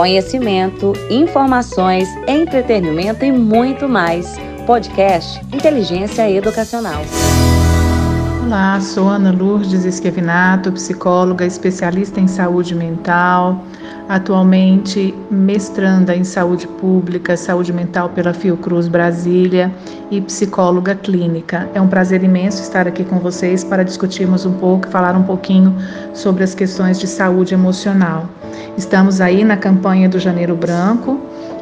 conhecimento, informações, entretenimento e muito mais. Podcast Inteligência Educacional. Olá, sou Ana Lourdes Esquevinato, psicóloga especialista em saúde mental, atualmente mestranda em saúde pública, saúde mental pela Fiocruz Brasília e psicóloga clínica. É um prazer imenso estar aqui com vocês para discutirmos um pouco, falar um pouquinho sobre as questões de saúde emocional. Estamos aí na campanha do Janeiro Branco,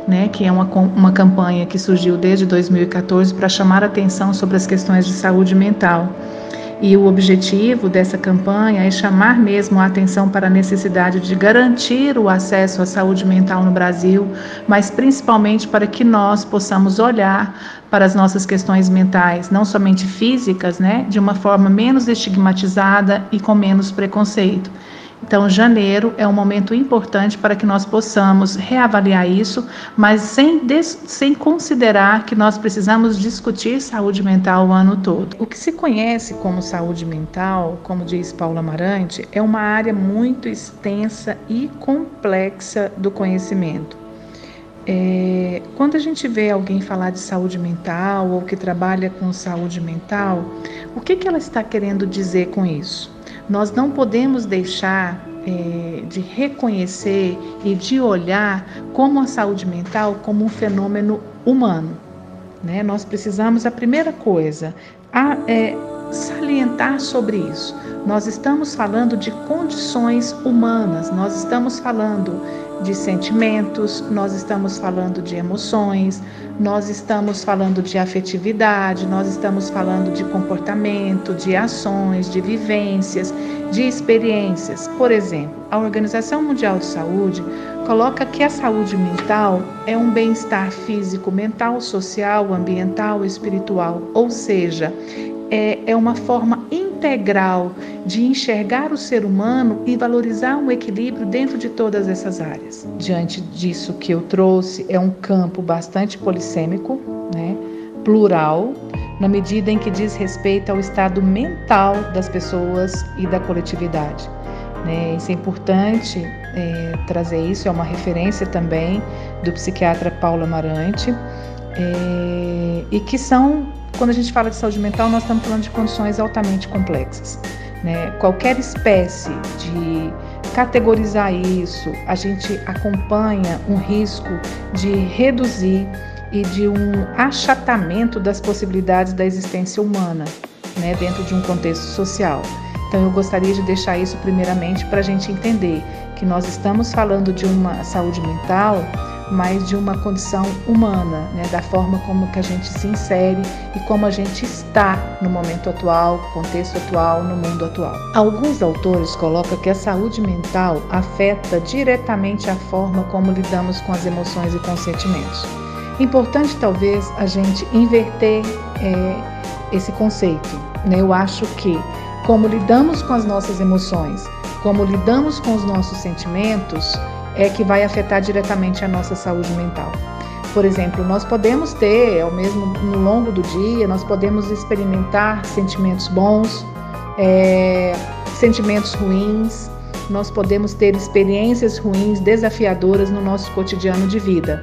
né, que é uma, uma campanha que surgiu desde 2014 para chamar atenção sobre as questões de saúde mental. E o objetivo dessa campanha é chamar mesmo a atenção para a necessidade de garantir o acesso à saúde mental no Brasil, mas principalmente para que nós possamos olhar para as nossas questões mentais, não somente físicas, né, de uma forma menos estigmatizada e com menos preconceito. Então, janeiro é um momento importante para que nós possamos reavaliar isso, mas sem, sem considerar que nós precisamos discutir saúde mental o ano todo. O que se conhece como saúde mental, como diz Paula Amarante, é uma área muito extensa e complexa do conhecimento. É, quando a gente vê alguém falar de saúde mental ou que trabalha com saúde mental, o que, que ela está querendo dizer com isso? Nós não podemos deixar é, de reconhecer e de olhar como a saúde mental como um fenômeno humano. Né? Nós precisamos, a primeira coisa, a, é, salientar sobre isso. Nós estamos falando de condições humanas, nós estamos falando de sentimentos, nós estamos falando de emoções, nós estamos falando de afetividade, nós estamos falando de comportamento, de ações, de vivências, de experiências. Por exemplo, a Organização Mundial de Saúde coloca que a saúde mental é um bem-estar físico, mental, social, ambiental, espiritual, ou seja, é, é uma forma integral de enxergar o ser humano e valorizar um equilíbrio dentro de todas essas áreas. Diante disso que eu trouxe, é um campo bastante polissêmico, né, plural, na medida em que diz respeito ao estado mental das pessoas e da coletividade. Né? Isso é importante é, trazer isso, é uma referência também do psiquiatra Paulo Amarante, é, e que são quando a gente fala de saúde mental, nós estamos falando de condições altamente complexas. Né? Qualquer espécie de categorizar isso, a gente acompanha um risco de reduzir e de um achatamento das possibilidades da existência humana né, dentro de um contexto social. Então, eu gostaria de deixar isso primeiramente para a gente entender que nós estamos falando de uma saúde mental mas de uma condição humana, né, da forma como que a gente se insere e como a gente está no momento atual, contexto atual, no mundo atual. Alguns autores colocam que a saúde mental afeta diretamente a forma como lidamos com as emoções e com os sentimentos. Importante talvez a gente inverter é, esse conceito. Né? Eu acho que como lidamos com as nossas emoções, como lidamos com os nossos sentimentos, é que vai afetar diretamente a nossa saúde mental. Por exemplo, nós podemos ter, ao mesmo no longo do dia, nós podemos experimentar sentimentos bons, é, sentimentos ruins, nós podemos ter experiências ruins, desafiadoras no nosso cotidiano de vida.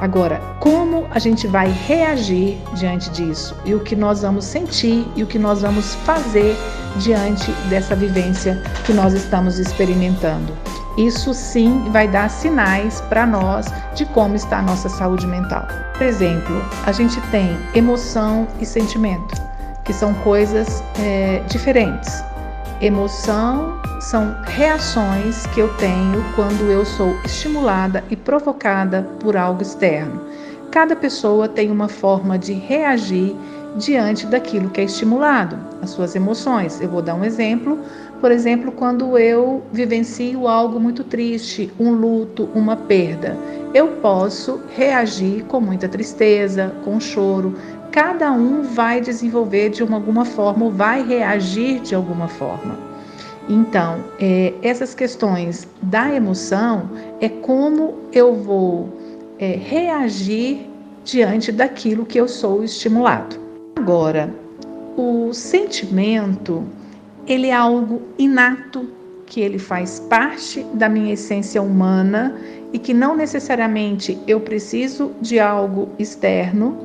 Agora, como a gente vai reagir diante disso? E o que nós vamos sentir e o que nós vamos fazer diante dessa vivência que nós estamos experimentando? Isso sim vai dar sinais para nós de como está a nossa saúde mental. Por exemplo, a gente tem emoção e sentimento, que são coisas é, diferentes. Emoção são reações que eu tenho quando eu sou estimulada e provocada por algo externo. Cada pessoa tem uma forma de reagir diante daquilo que é estimulado, as suas emoções. Eu vou dar um exemplo por exemplo, quando eu vivencio algo muito triste, um luto, uma perda, eu posso reagir com muita tristeza, com choro. Cada um vai desenvolver de alguma forma ou vai reagir de alguma forma. Então, é, essas questões da emoção é como eu vou é, reagir diante daquilo que eu sou estimulado. Agora, o sentimento ele é algo inato que ele faz parte da minha essência humana e que não necessariamente eu preciso de algo externo,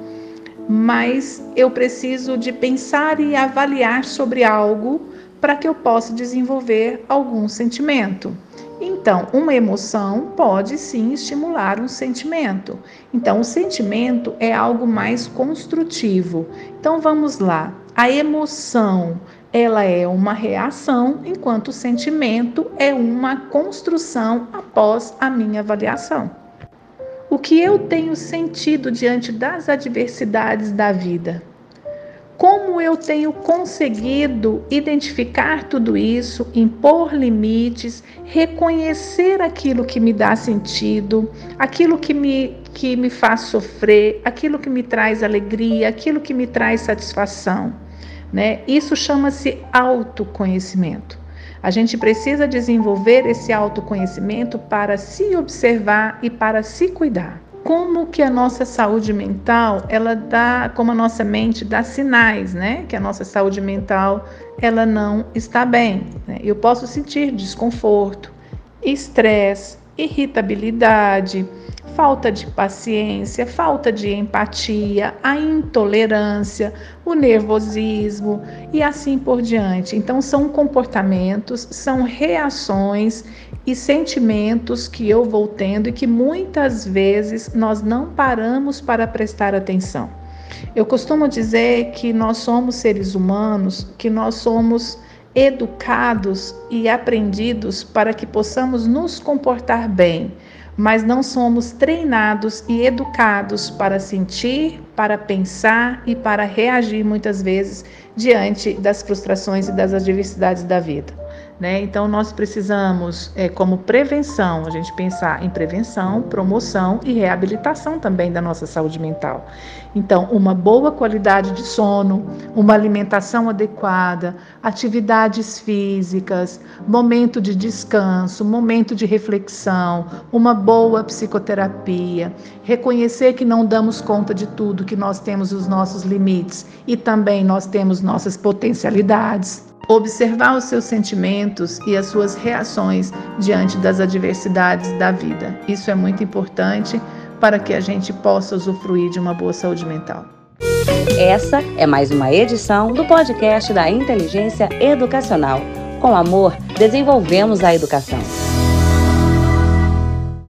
mas eu preciso de pensar e avaliar sobre algo para que eu possa desenvolver algum sentimento. Então, uma emoção pode sim estimular um sentimento. Então, o sentimento é algo mais construtivo. Então, vamos lá. A emoção, ela é uma reação, enquanto o sentimento é uma construção após a minha avaliação. O que eu tenho sentido diante das adversidades da vida? Como eu tenho conseguido identificar tudo isso, impor limites, reconhecer aquilo que me dá sentido, aquilo que me, que me faz sofrer, aquilo que me traz alegria, aquilo que me traz satisfação. Né? Isso chama-se autoconhecimento. A gente precisa desenvolver esse autoconhecimento para se observar e para se cuidar como que a nossa saúde mental, ela dá, como a nossa mente dá sinais, né? Que a nossa saúde mental, ela não está bem. Né? Eu posso sentir desconforto, estresse, irritabilidade, falta de paciência, falta de empatia, a intolerância, o nervosismo e assim por diante. Então, são comportamentos, são reações e sentimentos que eu vou tendo e que muitas vezes nós não paramos para prestar atenção. Eu costumo dizer que nós somos seres humanos, que nós somos educados e aprendidos para que possamos nos comportar bem mas não somos treinados e educados para sentir, para pensar e para reagir muitas vezes diante das frustrações e das adversidades da vida. Né? Então, nós precisamos, é, como prevenção, a gente pensar em prevenção, promoção e reabilitação também da nossa saúde mental. Então, uma boa qualidade de sono, uma alimentação adequada, atividades físicas, momento de descanso, momento de reflexão, uma boa psicoterapia, reconhecer que não damos conta de tudo, que nós temos os nossos limites e também nós temos nossas potencialidades observar os seus sentimentos e as suas reações diante das adversidades da vida. Isso é muito importante para que a gente possa usufruir de uma boa saúde mental. Essa é mais uma edição do podcast da Inteligência Educacional. Com amor, desenvolvemos a educação.